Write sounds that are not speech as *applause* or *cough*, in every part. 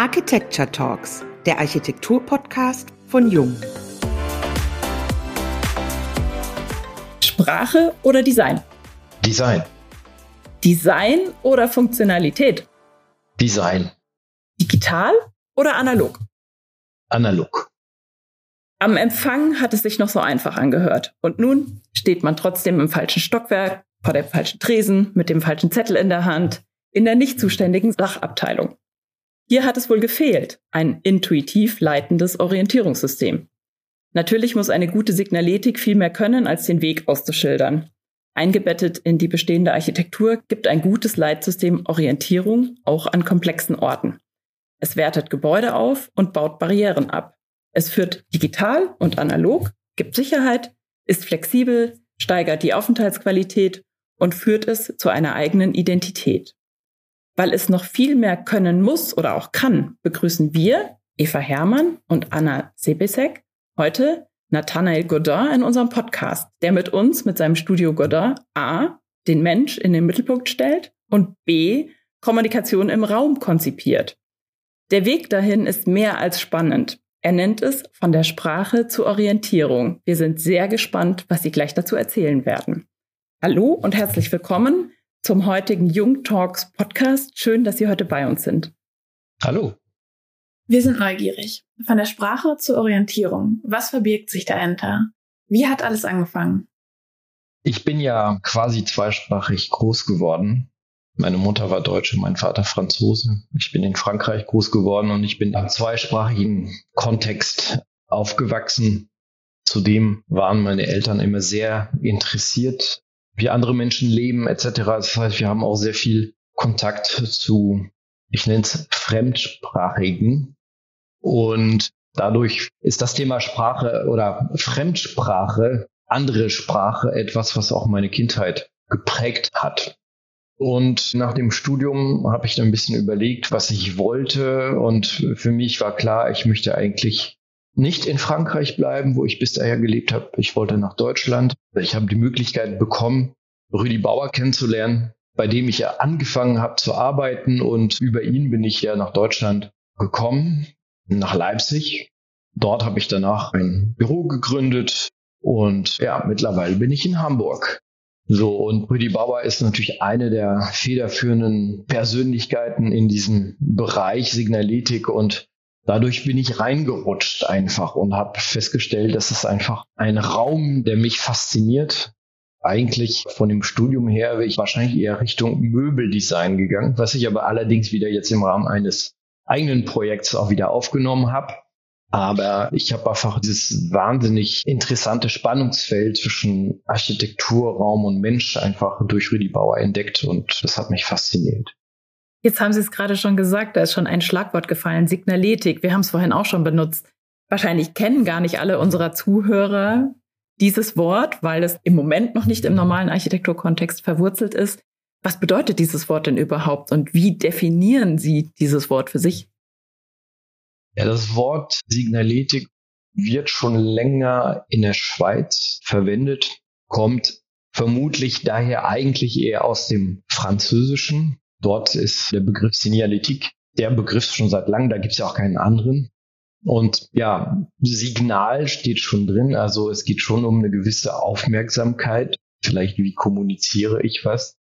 Architecture Talks, der Architektur-Podcast von Jung. Sprache oder Design? Design. Design oder Funktionalität? Design. Digital oder analog? Analog. Am Empfang hat es sich noch so einfach angehört. Und nun steht man trotzdem im falschen Stockwerk, vor dem falschen Tresen, mit dem falschen Zettel in der Hand, in der nicht zuständigen Sachabteilung. Hier hat es wohl gefehlt, ein intuitiv leitendes Orientierungssystem. Natürlich muss eine gute Signaletik viel mehr können, als den Weg auszuschildern. Eingebettet in die bestehende Architektur gibt ein gutes Leitsystem Orientierung auch an komplexen Orten. Es wertet Gebäude auf und baut Barrieren ab. Es führt digital und analog, gibt Sicherheit, ist flexibel, steigert die Aufenthaltsqualität und führt es zu einer eigenen Identität. Weil es noch viel mehr können muss oder auch kann, begrüßen wir, Eva Herrmann und Anna Sebesek, heute Nathanael Godin in unserem Podcast, der mit uns mit seinem Studio Godin A den Mensch in den Mittelpunkt stellt und B Kommunikation im Raum konzipiert. Der Weg dahin ist mehr als spannend. Er nennt es von der Sprache zur Orientierung. Wir sind sehr gespannt, was Sie gleich dazu erzählen werden. Hallo und herzlich willkommen zum heutigen Jung Talks Podcast. Schön, dass Sie heute bei uns sind. Hallo. Wir sind neugierig. Von der Sprache zur Orientierung. Was verbirgt sich dahinter? Wie hat alles angefangen? Ich bin ja quasi zweisprachig groß geworden. Meine Mutter war Deutsche, mein Vater Franzose. Ich bin in Frankreich groß geworden und ich bin im zweisprachigen Kontext aufgewachsen. Zudem waren meine Eltern immer sehr interessiert, wie andere Menschen leben etc. Das heißt, wir haben auch sehr viel Kontakt zu, ich nenne es Fremdsprachigen. Und dadurch ist das Thema Sprache oder Fremdsprache, andere Sprache etwas, was auch meine Kindheit geprägt hat. Und nach dem Studium habe ich dann ein bisschen überlegt, was ich wollte. Und für mich war klar, ich möchte eigentlich nicht in Frankreich bleiben, wo ich bis daher gelebt habe. Ich wollte nach Deutschland. Ich habe die Möglichkeit bekommen, Rüdi Bauer kennenzulernen, bei dem ich ja angefangen habe zu arbeiten. Und über ihn bin ich ja nach Deutschland gekommen nach Leipzig. Dort habe ich danach ein Büro gegründet und ja, mittlerweile bin ich in Hamburg. So, und Rüdi Bauer ist natürlich eine der federführenden Persönlichkeiten in diesem Bereich Signaletik und dadurch bin ich reingerutscht einfach und habe festgestellt, dass es einfach ein Raum, der mich fasziniert. Eigentlich von dem Studium her wäre ich wahrscheinlich eher Richtung Möbeldesign gegangen, was ich aber allerdings wieder jetzt im Rahmen eines eigenen Projekts auch wieder aufgenommen habe. Aber ich habe einfach dieses wahnsinnig interessante Spannungsfeld zwischen Architektur, Raum und Mensch einfach durch Rüdi Bauer entdeckt und das hat mich fasziniert. Jetzt haben Sie es gerade schon gesagt, da ist schon ein Schlagwort gefallen, Signaletik. Wir haben es vorhin auch schon benutzt. Wahrscheinlich kennen gar nicht alle unserer Zuhörer dieses Wort, weil es im Moment noch nicht im normalen Architekturkontext verwurzelt ist. Was bedeutet dieses Wort denn überhaupt und wie definieren Sie dieses Wort für sich? Ja, das Wort Signaletik wird schon länger in der Schweiz verwendet, kommt vermutlich daher eigentlich eher aus dem Französischen. Dort ist der Begriff Signaletik der Begriff schon seit langem, da gibt es ja auch keinen anderen. Und ja, Signal steht schon drin, also es geht schon um eine gewisse Aufmerksamkeit. Vielleicht wie kommuniziere ich was?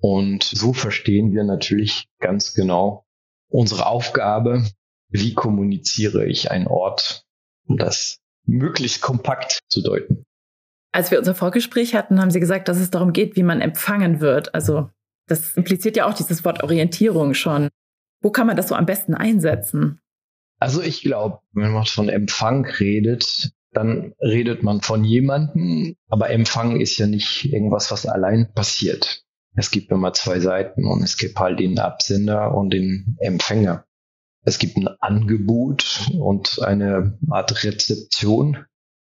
Und so verstehen wir natürlich ganz genau unsere Aufgabe, wie kommuniziere ich einen Ort, um das möglichst kompakt zu deuten. Als wir unser Vorgespräch hatten, haben Sie gesagt, dass es darum geht, wie man empfangen wird. Also das impliziert ja auch dieses Wort Orientierung schon. Wo kann man das so am besten einsetzen? Also ich glaube, wenn man von Empfang redet, dann redet man von jemandem, aber Empfang ist ja nicht irgendwas, was allein passiert. Es gibt immer zwei Seiten und es gibt halt den Absender und den Empfänger. Es gibt ein Angebot und eine Art Rezeption.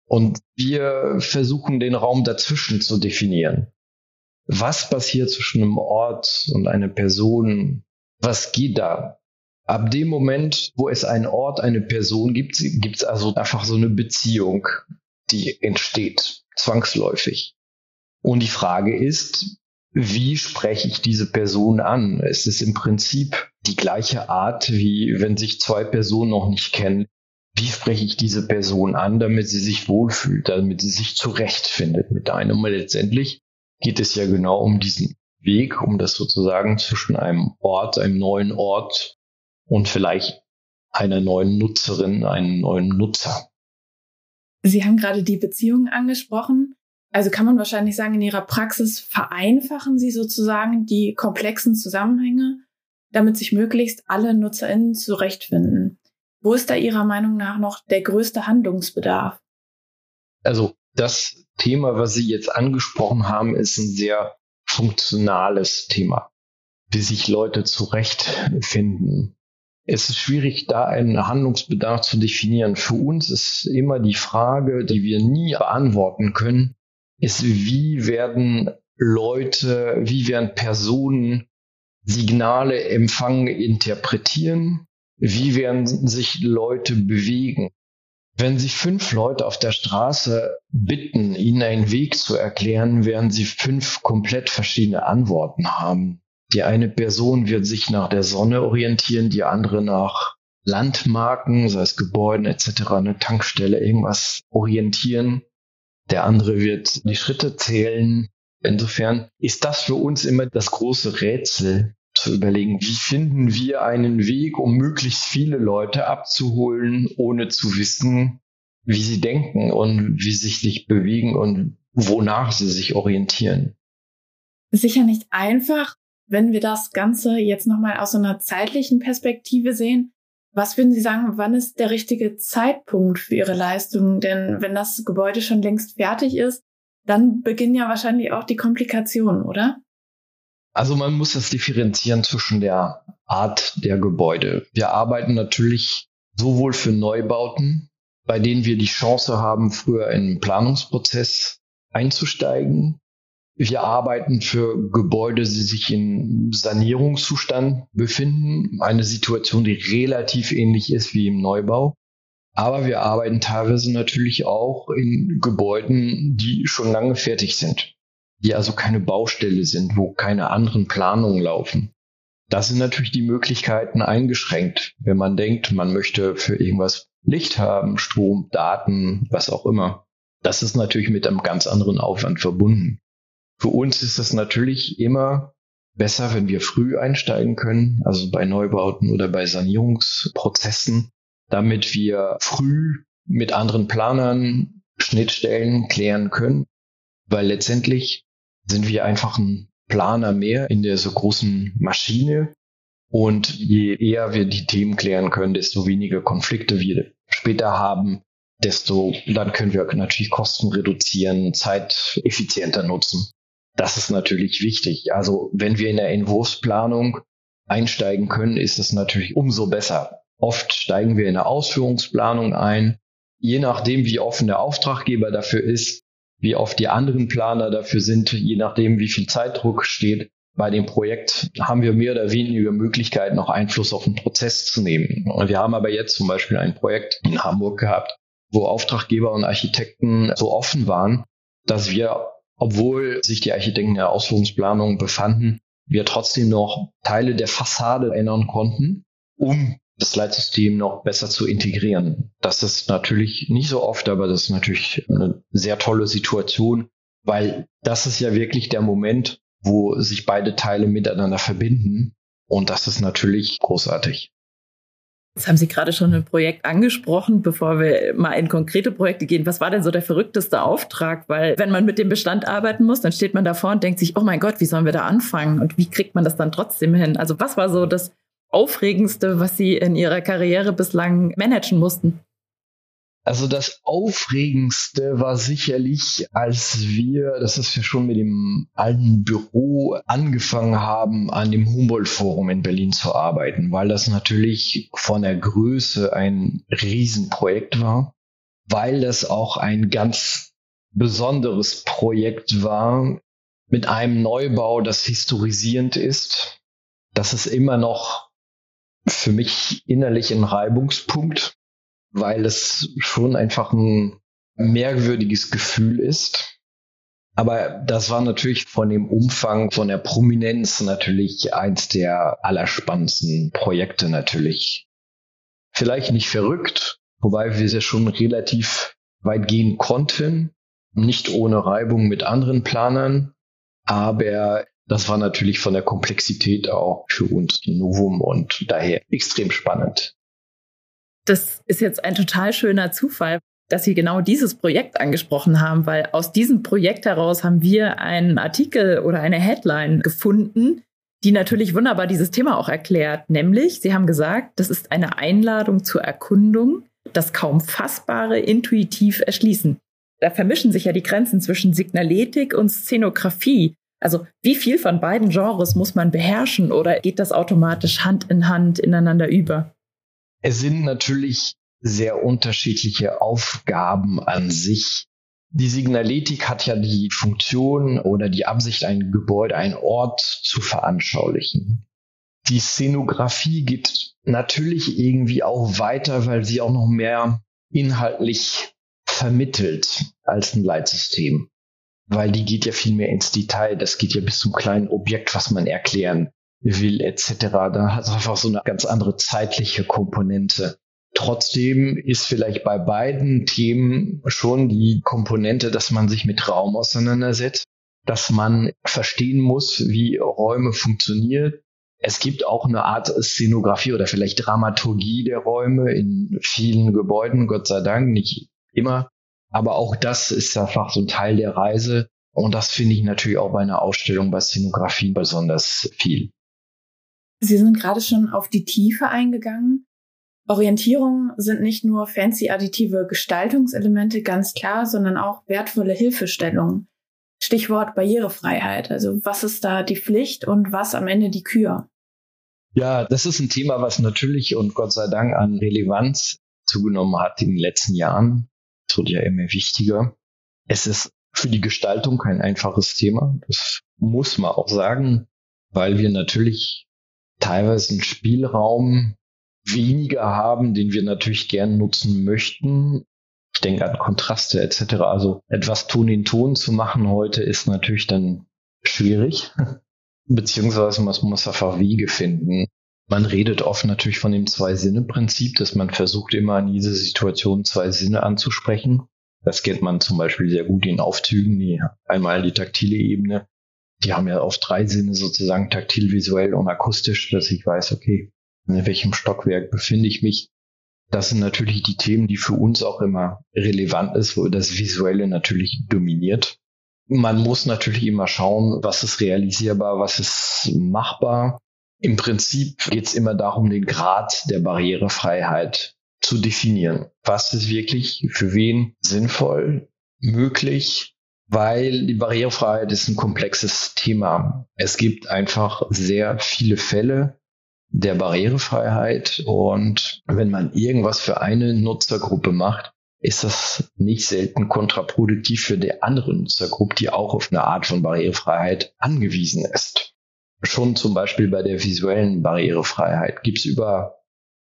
Und wir versuchen den Raum dazwischen zu definieren. Was passiert zwischen einem Ort und einer Person? Was geht da? Ab dem Moment, wo es einen Ort, eine Person gibt, gibt es also einfach so eine Beziehung, die entsteht, zwangsläufig. Und die Frage ist, wie spreche ich diese Person an? Es ist im Prinzip die gleiche Art, wie wenn sich zwei Personen noch nicht kennen. Wie spreche ich diese Person an, damit sie sich wohlfühlt, damit sie sich zurechtfindet mit einem? Und letztendlich geht es ja genau um diesen Weg, um das sozusagen zwischen einem Ort, einem neuen Ort und vielleicht einer neuen Nutzerin, einem neuen Nutzer. Sie haben gerade die Beziehungen angesprochen. Also kann man wahrscheinlich sagen, in Ihrer Praxis vereinfachen Sie sozusagen die komplexen Zusammenhänge, damit sich möglichst alle NutzerInnen zurechtfinden. Wo ist da Ihrer Meinung nach noch der größte Handlungsbedarf? Also das Thema, was Sie jetzt angesprochen haben, ist ein sehr funktionales Thema, wie sich Leute zurechtfinden. Es ist schwierig, da einen Handlungsbedarf zu definieren. Für uns ist immer die Frage, die wir nie beantworten können, ist, wie werden Leute, wie werden Personen Signale empfangen, interpretieren? Wie werden sich Leute bewegen? Wenn Sie fünf Leute auf der Straße bitten, Ihnen einen Weg zu erklären, werden Sie fünf komplett verschiedene Antworten haben. Die eine Person wird sich nach der Sonne orientieren, die andere nach Landmarken, sei es Gebäuden etc., eine Tankstelle, irgendwas orientieren. Der andere wird die Schritte zählen. Insofern ist das für uns immer das große Rätsel, zu überlegen, wie finden wir einen Weg, um möglichst viele Leute abzuholen, ohne zu wissen, wie sie denken und wie sie sich bewegen und wonach sie sich orientieren. Sicher nicht einfach, wenn wir das Ganze jetzt nochmal aus einer zeitlichen Perspektive sehen. Was würden Sie sagen, wann ist der richtige Zeitpunkt für Ihre Leistung? Denn wenn das Gebäude schon längst fertig ist, dann beginnen ja wahrscheinlich auch die Komplikationen, oder? Also man muss das differenzieren zwischen der Art der Gebäude. Wir arbeiten natürlich sowohl für Neubauten, bei denen wir die Chance haben, früher in den Planungsprozess einzusteigen. Wir arbeiten für Gebäude, die sich in Sanierungszustand befinden. Eine Situation, die relativ ähnlich ist wie im Neubau. Aber wir arbeiten teilweise natürlich auch in Gebäuden, die schon lange fertig sind die also keine Baustelle sind, wo keine anderen Planungen laufen. Das sind natürlich die Möglichkeiten eingeschränkt, wenn man denkt, man möchte für irgendwas Licht haben, Strom, Daten, was auch immer. Das ist natürlich mit einem ganz anderen Aufwand verbunden. Für uns ist es natürlich immer besser, wenn wir früh einsteigen können, also bei Neubauten oder bei Sanierungsprozessen, damit wir früh mit anderen Planern Schnittstellen klären können, weil letztendlich sind wir einfach ein Planer mehr in der so großen Maschine. Und je eher wir die Themen klären können, desto weniger Konflikte wir später haben, desto dann können wir natürlich Kosten reduzieren, Zeit effizienter nutzen. Das ist natürlich wichtig. Also wenn wir in der Entwurfsplanung einsteigen können, ist es natürlich umso besser. Oft steigen wir in der Ausführungsplanung ein. Je nachdem, wie offen der Auftraggeber dafür ist, wie oft die anderen Planer dafür sind, je nachdem, wie viel Zeitdruck steht. Bei dem Projekt haben wir mehr oder weniger Möglichkeiten, noch Einfluss auf den Prozess zu nehmen. Und wir haben aber jetzt zum Beispiel ein Projekt in Hamburg gehabt, wo Auftraggeber und Architekten so offen waren, dass wir, obwohl sich die Architekten der Ausführungsplanung befanden, wir trotzdem noch Teile der Fassade ändern konnten, um das Leitsystem noch besser zu integrieren. Das ist natürlich nicht so oft, aber das ist natürlich eine sehr tolle Situation, weil das ist ja wirklich der Moment, wo sich beide Teile miteinander verbinden. Und das ist natürlich großartig. Jetzt haben Sie gerade schon ein Projekt angesprochen, bevor wir mal in konkrete Projekte gehen. Was war denn so der verrückteste Auftrag? Weil wenn man mit dem Bestand arbeiten muss, dann steht man davor und denkt sich, oh mein Gott, wie sollen wir da anfangen? Und wie kriegt man das dann trotzdem hin? Also was war so das Aufregendste, was Sie in Ihrer Karriere bislang managen mussten? Also das Aufregendste war sicherlich, als wir, das ist ja schon mit dem alten Büro angefangen haben, an dem Humboldt-Forum in Berlin zu arbeiten, weil das natürlich von der Größe ein Riesenprojekt war, weil das auch ein ganz besonderes Projekt war mit einem Neubau, das historisierend ist. Das ist immer noch für mich innerlich ein Reibungspunkt, weil es schon einfach ein merkwürdiges Gefühl ist. Aber das war natürlich von dem Umfang, von der Prominenz natürlich eins der allerspannendsten Projekte natürlich. Vielleicht nicht verrückt, wobei wir es ja schon relativ weit gehen konnten, nicht ohne Reibung mit anderen Planern, aber das war natürlich von der Komplexität auch für uns ein Novum und daher extrem spannend. Das ist jetzt ein total schöner Zufall, dass Sie genau dieses Projekt angesprochen haben, weil aus diesem Projekt heraus haben wir einen Artikel oder eine Headline gefunden, die natürlich wunderbar dieses Thema auch erklärt. Nämlich, Sie haben gesagt, das ist eine Einladung zur Erkundung, das kaum Fassbare intuitiv erschließen. Da vermischen sich ja die Grenzen zwischen Signaletik und Szenografie. Also wie viel von beiden Genres muss man beherrschen oder geht das automatisch Hand in Hand ineinander über? Es sind natürlich sehr unterschiedliche Aufgaben an sich. Die Signaletik hat ja die Funktion oder die Absicht, ein Gebäude, ein Ort zu veranschaulichen. Die Szenografie geht natürlich irgendwie auch weiter, weil sie auch noch mehr inhaltlich vermittelt als ein Leitsystem weil die geht ja viel mehr ins Detail. Das geht ja bis zum kleinen Objekt, was man erklären will, etc. Da hat es einfach so eine ganz andere zeitliche Komponente. Trotzdem ist vielleicht bei beiden Themen schon die Komponente, dass man sich mit Raum auseinandersetzt, dass man verstehen muss, wie Räume funktionieren. Es gibt auch eine Art Szenografie oder vielleicht Dramaturgie der Räume in vielen Gebäuden, Gott sei Dank, nicht immer. Aber auch das ist einfach so ein Teil der Reise. Und das finde ich natürlich auch bei einer Ausstellung bei Szenografie besonders viel. Sie sind gerade schon auf die Tiefe eingegangen. Orientierungen sind nicht nur fancy additive Gestaltungselemente, ganz klar, sondern auch wertvolle Hilfestellungen. Stichwort Barrierefreiheit. Also was ist da die Pflicht und was am Ende die Kür? Ja, das ist ein Thema, was natürlich und Gott sei Dank an Relevanz zugenommen hat in den letzten Jahren. Es wird ja immer wichtiger. Es ist für die Gestaltung kein einfaches Thema. Das muss man auch sagen, weil wir natürlich teilweise einen Spielraum weniger haben, den wir natürlich gern nutzen möchten. Ich denke an Kontraste etc. Also etwas Ton in Ton zu machen heute ist natürlich dann schwierig. *laughs* Beziehungsweise man muss einfach Wege finden. Man redet oft natürlich von dem Zwei-Sinne-Prinzip, dass man versucht immer in dieser Situation zwei Sinne anzusprechen. Das kennt man zum Beispiel sehr gut in Aufzügen, die einmal die taktile Ebene. Die haben ja oft drei Sinne sozusagen taktil, visuell und akustisch, dass ich weiß, okay, in welchem Stockwerk befinde ich mich. Das sind natürlich die Themen, die für uns auch immer relevant ist, wo das Visuelle natürlich dominiert. Man muss natürlich immer schauen, was ist realisierbar, was ist machbar. Im Prinzip geht es immer darum, den Grad der Barrierefreiheit zu definieren. Was ist wirklich für wen sinnvoll, möglich, weil die Barrierefreiheit ist ein komplexes Thema. Es gibt einfach sehr viele Fälle der Barrierefreiheit und wenn man irgendwas für eine Nutzergruppe macht, ist das nicht selten kontraproduktiv für die andere Nutzergruppe, die auch auf eine Art von Barrierefreiheit angewiesen ist schon zum Beispiel bei der visuellen Barrierefreiheit gibt es über,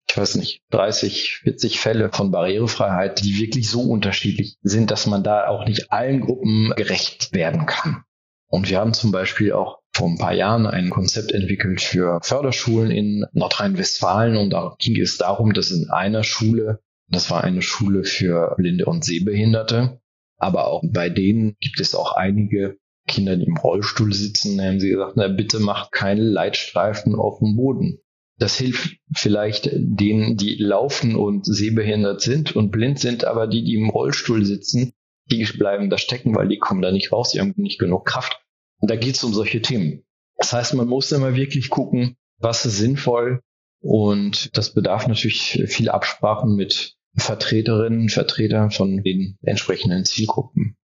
ich weiß nicht, 30, 40 Fälle von Barrierefreiheit, die wirklich so unterschiedlich sind, dass man da auch nicht allen Gruppen gerecht werden kann. Und wir haben zum Beispiel auch vor ein paar Jahren ein Konzept entwickelt für Förderschulen in Nordrhein-Westfalen und da ging es darum, dass in einer Schule, das war eine Schule für Blinde und Sehbehinderte, aber auch bei denen gibt es auch einige Kinder, die im Rollstuhl sitzen, haben sie gesagt, na bitte macht keine Leitstreifen auf dem Boden. Das hilft vielleicht denen, die laufen und sehbehindert sind und blind sind, aber die, die im Rollstuhl sitzen, die bleiben da stecken, weil die kommen da nicht raus, die haben nicht genug Kraft. Und da geht es um solche Themen. Das heißt, man muss immer wirklich gucken, was ist sinnvoll. Und das bedarf natürlich viel Absprachen mit Vertreterinnen, Vertretern von den entsprechenden Zielgruppen.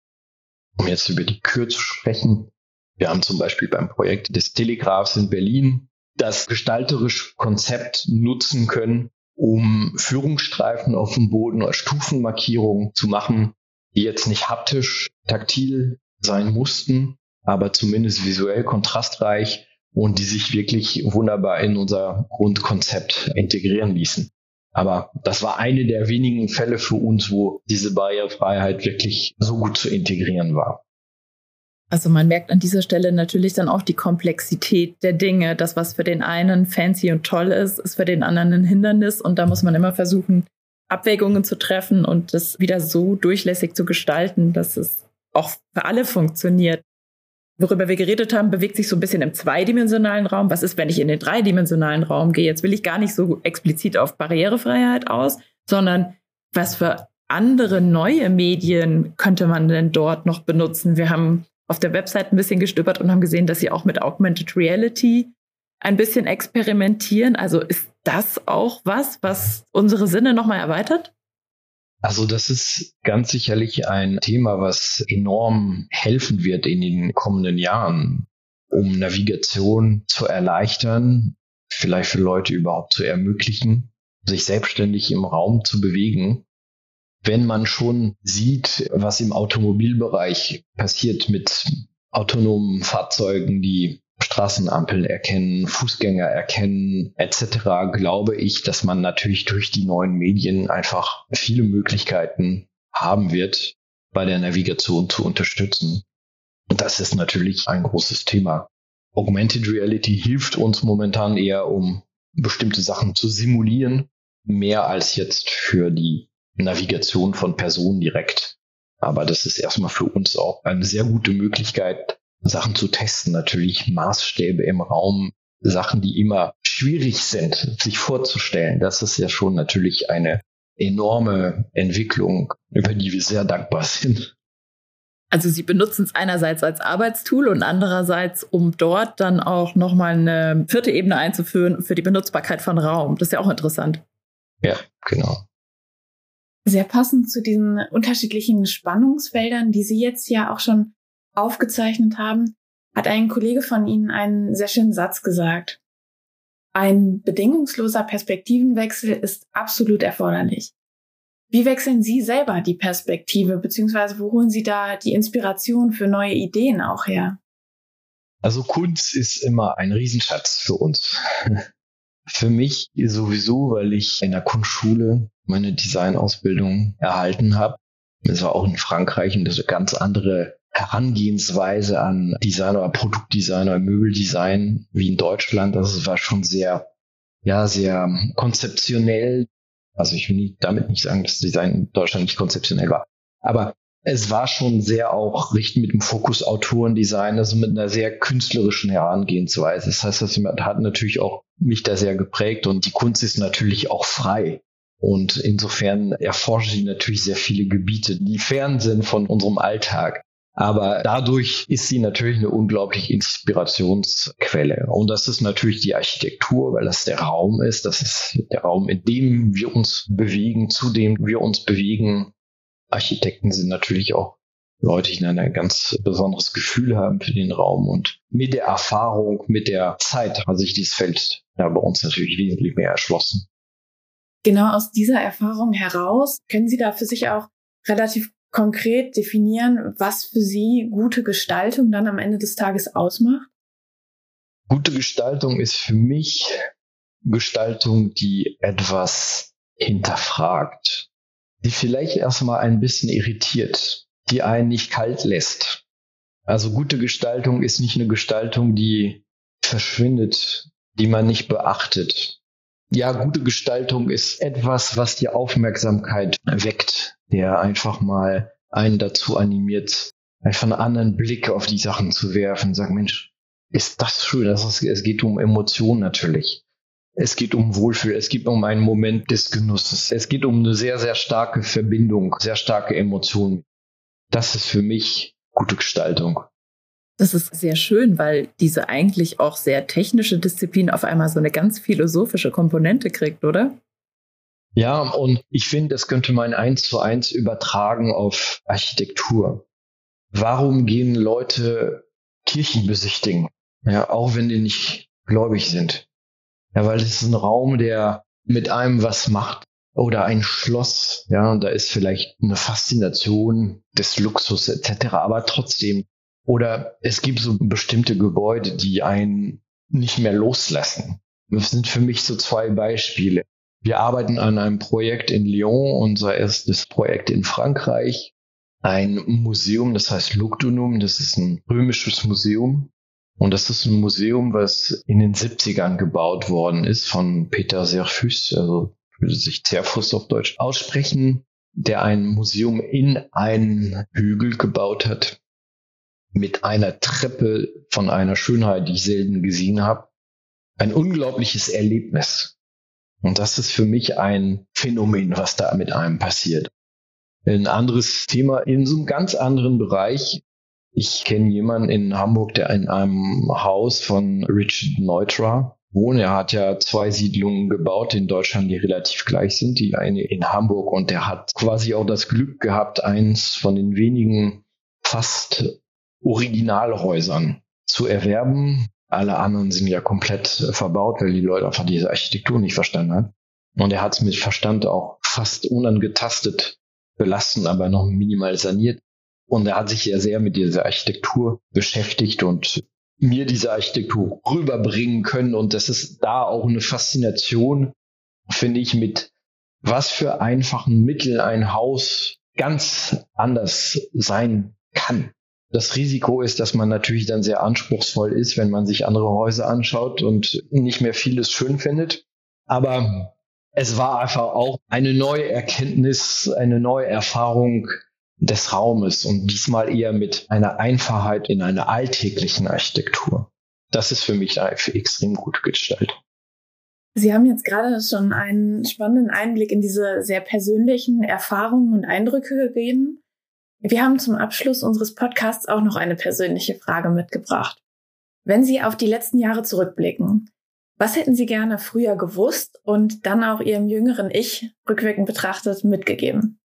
Um jetzt über die Kür zu sprechen. Wir haben zum Beispiel beim Projekt des Telegraphs in Berlin das gestalterische Konzept nutzen können, um Führungsstreifen auf dem Boden oder Stufenmarkierungen zu machen, die jetzt nicht haptisch, taktil sein mussten, aber zumindest visuell kontrastreich und die sich wirklich wunderbar in unser Grundkonzept integrieren ließen. Aber das war eine der wenigen Fälle für uns, wo diese Barrierefreiheit wirklich so gut zu integrieren war. Also man merkt an dieser Stelle natürlich dann auch die Komplexität der Dinge. Das, was für den einen fancy und toll ist, ist für den anderen ein Hindernis. Und da muss man immer versuchen, Abwägungen zu treffen und das wieder so durchlässig zu gestalten, dass es auch für alle funktioniert. Worüber wir geredet haben, bewegt sich so ein bisschen im zweidimensionalen Raum. Was ist, wenn ich in den dreidimensionalen Raum gehe? Jetzt will ich gar nicht so explizit auf Barrierefreiheit aus, sondern was für andere neue Medien könnte man denn dort noch benutzen? Wir haben auf der Website ein bisschen gestöbert und haben gesehen, dass sie auch mit Augmented Reality ein bisschen experimentieren. Also ist das auch was, was unsere Sinne nochmal erweitert? Also das ist ganz sicherlich ein Thema, was enorm helfen wird in den kommenden Jahren, um Navigation zu erleichtern, vielleicht für Leute überhaupt zu ermöglichen, sich selbstständig im Raum zu bewegen wenn man schon sieht, was im Automobilbereich passiert mit autonomen Fahrzeugen, die Straßenampeln erkennen, Fußgänger erkennen etc., glaube ich, dass man natürlich durch die neuen Medien einfach viele Möglichkeiten haben wird, bei der Navigation zu unterstützen. Und das ist natürlich ein großes Thema. Augmented Reality hilft uns momentan eher, um bestimmte Sachen zu simulieren, mehr als jetzt für die Navigation von Personen direkt. Aber das ist erstmal für uns auch eine sehr gute Möglichkeit, Sachen zu testen. Natürlich Maßstäbe im Raum, Sachen, die immer schwierig sind, sich vorzustellen. Das ist ja schon natürlich eine enorme Entwicklung, über die wir sehr dankbar sind. Also Sie benutzen es einerseits als Arbeitstool und andererseits, um dort dann auch nochmal eine vierte Ebene einzuführen für die Benutzbarkeit von Raum. Das ist ja auch interessant. Ja, genau sehr passend zu diesen unterschiedlichen Spannungsfeldern, die Sie jetzt ja auch schon aufgezeichnet haben, hat ein Kollege von Ihnen einen sehr schönen Satz gesagt. Ein bedingungsloser Perspektivenwechsel ist absolut erforderlich. Wie wechseln Sie selber die Perspektive, beziehungsweise wo holen Sie da die Inspiration für neue Ideen auch her? Also Kunst ist immer ein Riesenschatz für uns. *laughs* für mich sowieso, weil ich in der Kunstschule meine Designausbildung erhalten habe. Das war auch in Frankreich und das ist eine ganz andere Herangehensweise an Design oder Produktdesign oder Möbeldesign wie in Deutschland. Das war schon sehr, ja, sehr konzeptionell. Also ich will damit nicht sagen, dass Design in Deutschland nicht konzeptionell war. Aber es war schon sehr auch richtig mit dem Fokus Autorendesign, also mit einer sehr künstlerischen Herangehensweise. Das heißt, das hat natürlich auch mich da sehr geprägt und die Kunst ist natürlich auch frei. Und insofern erforscht sie natürlich sehr viele Gebiete, die fern sind von unserem Alltag. Aber dadurch ist sie natürlich eine unglaubliche Inspirationsquelle. Und das ist natürlich die Architektur, weil das der Raum ist. Das ist der Raum, in dem wir uns bewegen, zu dem wir uns bewegen. Architekten sind natürlich auch Leute, die ein ganz besonderes Gefühl haben für den Raum. Und mit der Erfahrung, mit der Zeit hat sich dieses Feld ja bei uns natürlich wesentlich mehr erschlossen genau aus dieser Erfahrung heraus können Sie da für sich auch relativ konkret definieren, was für Sie gute Gestaltung dann am Ende des Tages ausmacht? Gute Gestaltung ist für mich Gestaltung, die etwas hinterfragt, die vielleicht erstmal ein bisschen irritiert, die einen nicht kalt lässt. Also gute Gestaltung ist nicht eine Gestaltung, die verschwindet, die man nicht beachtet, ja, gute Gestaltung ist etwas, was die Aufmerksamkeit weckt, der einfach mal einen dazu animiert, einfach einen anderen Blick auf die Sachen zu werfen, sagen, Mensch, ist das schön? Das ist, es geht um Emotionen natürlich. Es geht um Wohlfühl, es geht um einen Moment des Genusses. Es geht um eine sehr, sehr starke Verbindung, sehr starke Emotionen. Das ist für mich gute Gestaltung. Das ist sehr schön, weil diese eigentlich auch sehr technische Disziplin auf einmal so eine ganz philosophische Komponente kriegt, oder? Ja, und ich finde, das könnte man eins zu eins übertragen auf Architektur. Warum gehen Leute Kirchen besichtigen? Ja, auch wenn die nicht gläubig sind. Ja, weil es ist ein Raum, der mit einem was macht. Oder ein Schloss, ja, da ist vielleicht eine Faszination des Luxus etc. Aber trotzdem, oder es gibt so bestimmte Gebäude, die einen nicht mehr loslassen. Das sind für mich so zwei Beispiele. Wir arbeiten an einem Projekt in Lyon, unser erstes Projekt in Frankreich. ein Museum, das heißt Lugdunum. Das ist ein römisches Museum. Und das ist ein Museum, was in den 70ern gebaut worden ist von Peter Serfus, also würde sich Zerfus auf Deutsch aussprechen, der ein Museum in einen Hügel gebaut hat mit einer Treppe von einer Schönheit, die ich selten gesehen habe. Ein unglaubliches Erlebnis. Und das ist für mich ein Phänomen, was da mit einem passiert. Ein anderes Thema in so einem ganz anderen Bereich. Ich kenne jemanden in Hamburg, der in einem Haus von Richard Neutra wohnt. Er hat ja zwei Siedlungen gebaut in Deutschland, die relativ gleich sind. Die eine in Hamburg und der hat quasi auch das Glück gehabt, eins von den wenigen fast Originalhäusern zu erwerben. Alle anderen sind ja komplett verbaut, weil die Leute einfach diese Architektur nicht verstanden haben. Und er hat es mit Verstand auch fast unangetastet belassen, aber noch minimal saniert. Und er hat sich ja sehr mit dieser Architektur beschäftigt und mir diese Architektur rüberbringen können. Und das ist da auch eine Faszination, finde ich, mit was für einfachen Mitteln ein Haus ganz anders sein kann. Das Risiko ist, dass man natürlich dann sehr anspruchsvoll ist, wenn man sich andere Häuser anschaut und nicht mehr vieles schön findet. Aber es war einfach auch eine neue Erkenntnis, eine neue Erfahrung des Raumes und diesmal eher mit einer Einfachheit in einer alltäglichen Architektur. Das ist für mich extrem gut gestaltet. Sie haben jetzt gerade schon einen spannenden Einblick in diese sehr persönlichen Erfahrungen und Eindrücke gegeben. Wir haben zum Abschluss unseres Podcasts auch noch eine persönliche Frage mitgebracht. Wenn Sie auf die letzten Jahre zurückblicken, was hätten Sie gerne früher gewusst und dann auch Ihrem jüngeren Ich rückwirkend betrachtet mitgegeben?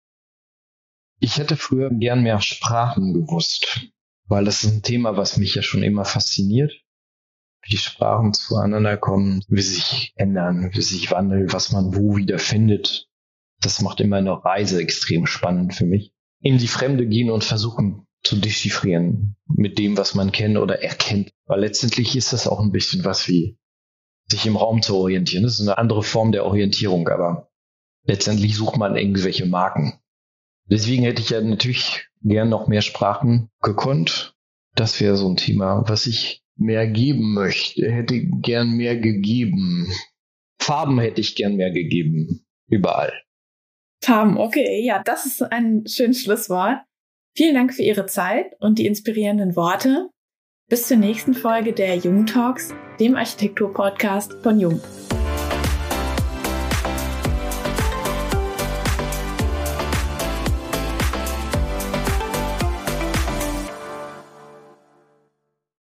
Ich hätte früher gern mehr Sprachen gewusst, weil das ist ein Thema, was mich ja schon immer fasziniert. Wie die Sprachen zueinander kommen, wie sie sich ändern, wie sich wandeln, was man wo wieder findet. Das macht immer eine Reise extrem spannend für mich. In die Fremde gehen und versuchen zu dechiffrieren mit dem, was man kennt oder erkennt. Weil letztendlich ist das auch ein bisschen was wie sich im Raum zu orientieren. Das ist eine andere Form der Orientierung, aber letztendlich sucht man irgendwelche Marken. Deswegen hätte ich ja natürlich gern noch mehr Sprachen gekonnt. Das wäre so ein Thema, was ich mehr geben möchte. Hätte gern mehr gegeben. Farben hätte ich gern mehr gegeben. Überall. Farben, okay. Ja, das ist ein schönes Schlusswort. Vielen Dank für Ihre Zeit und die inspirierenden Worte. Bis zur nächsten Folge der Jung Talks, dem Architektur-Podcast von Jung.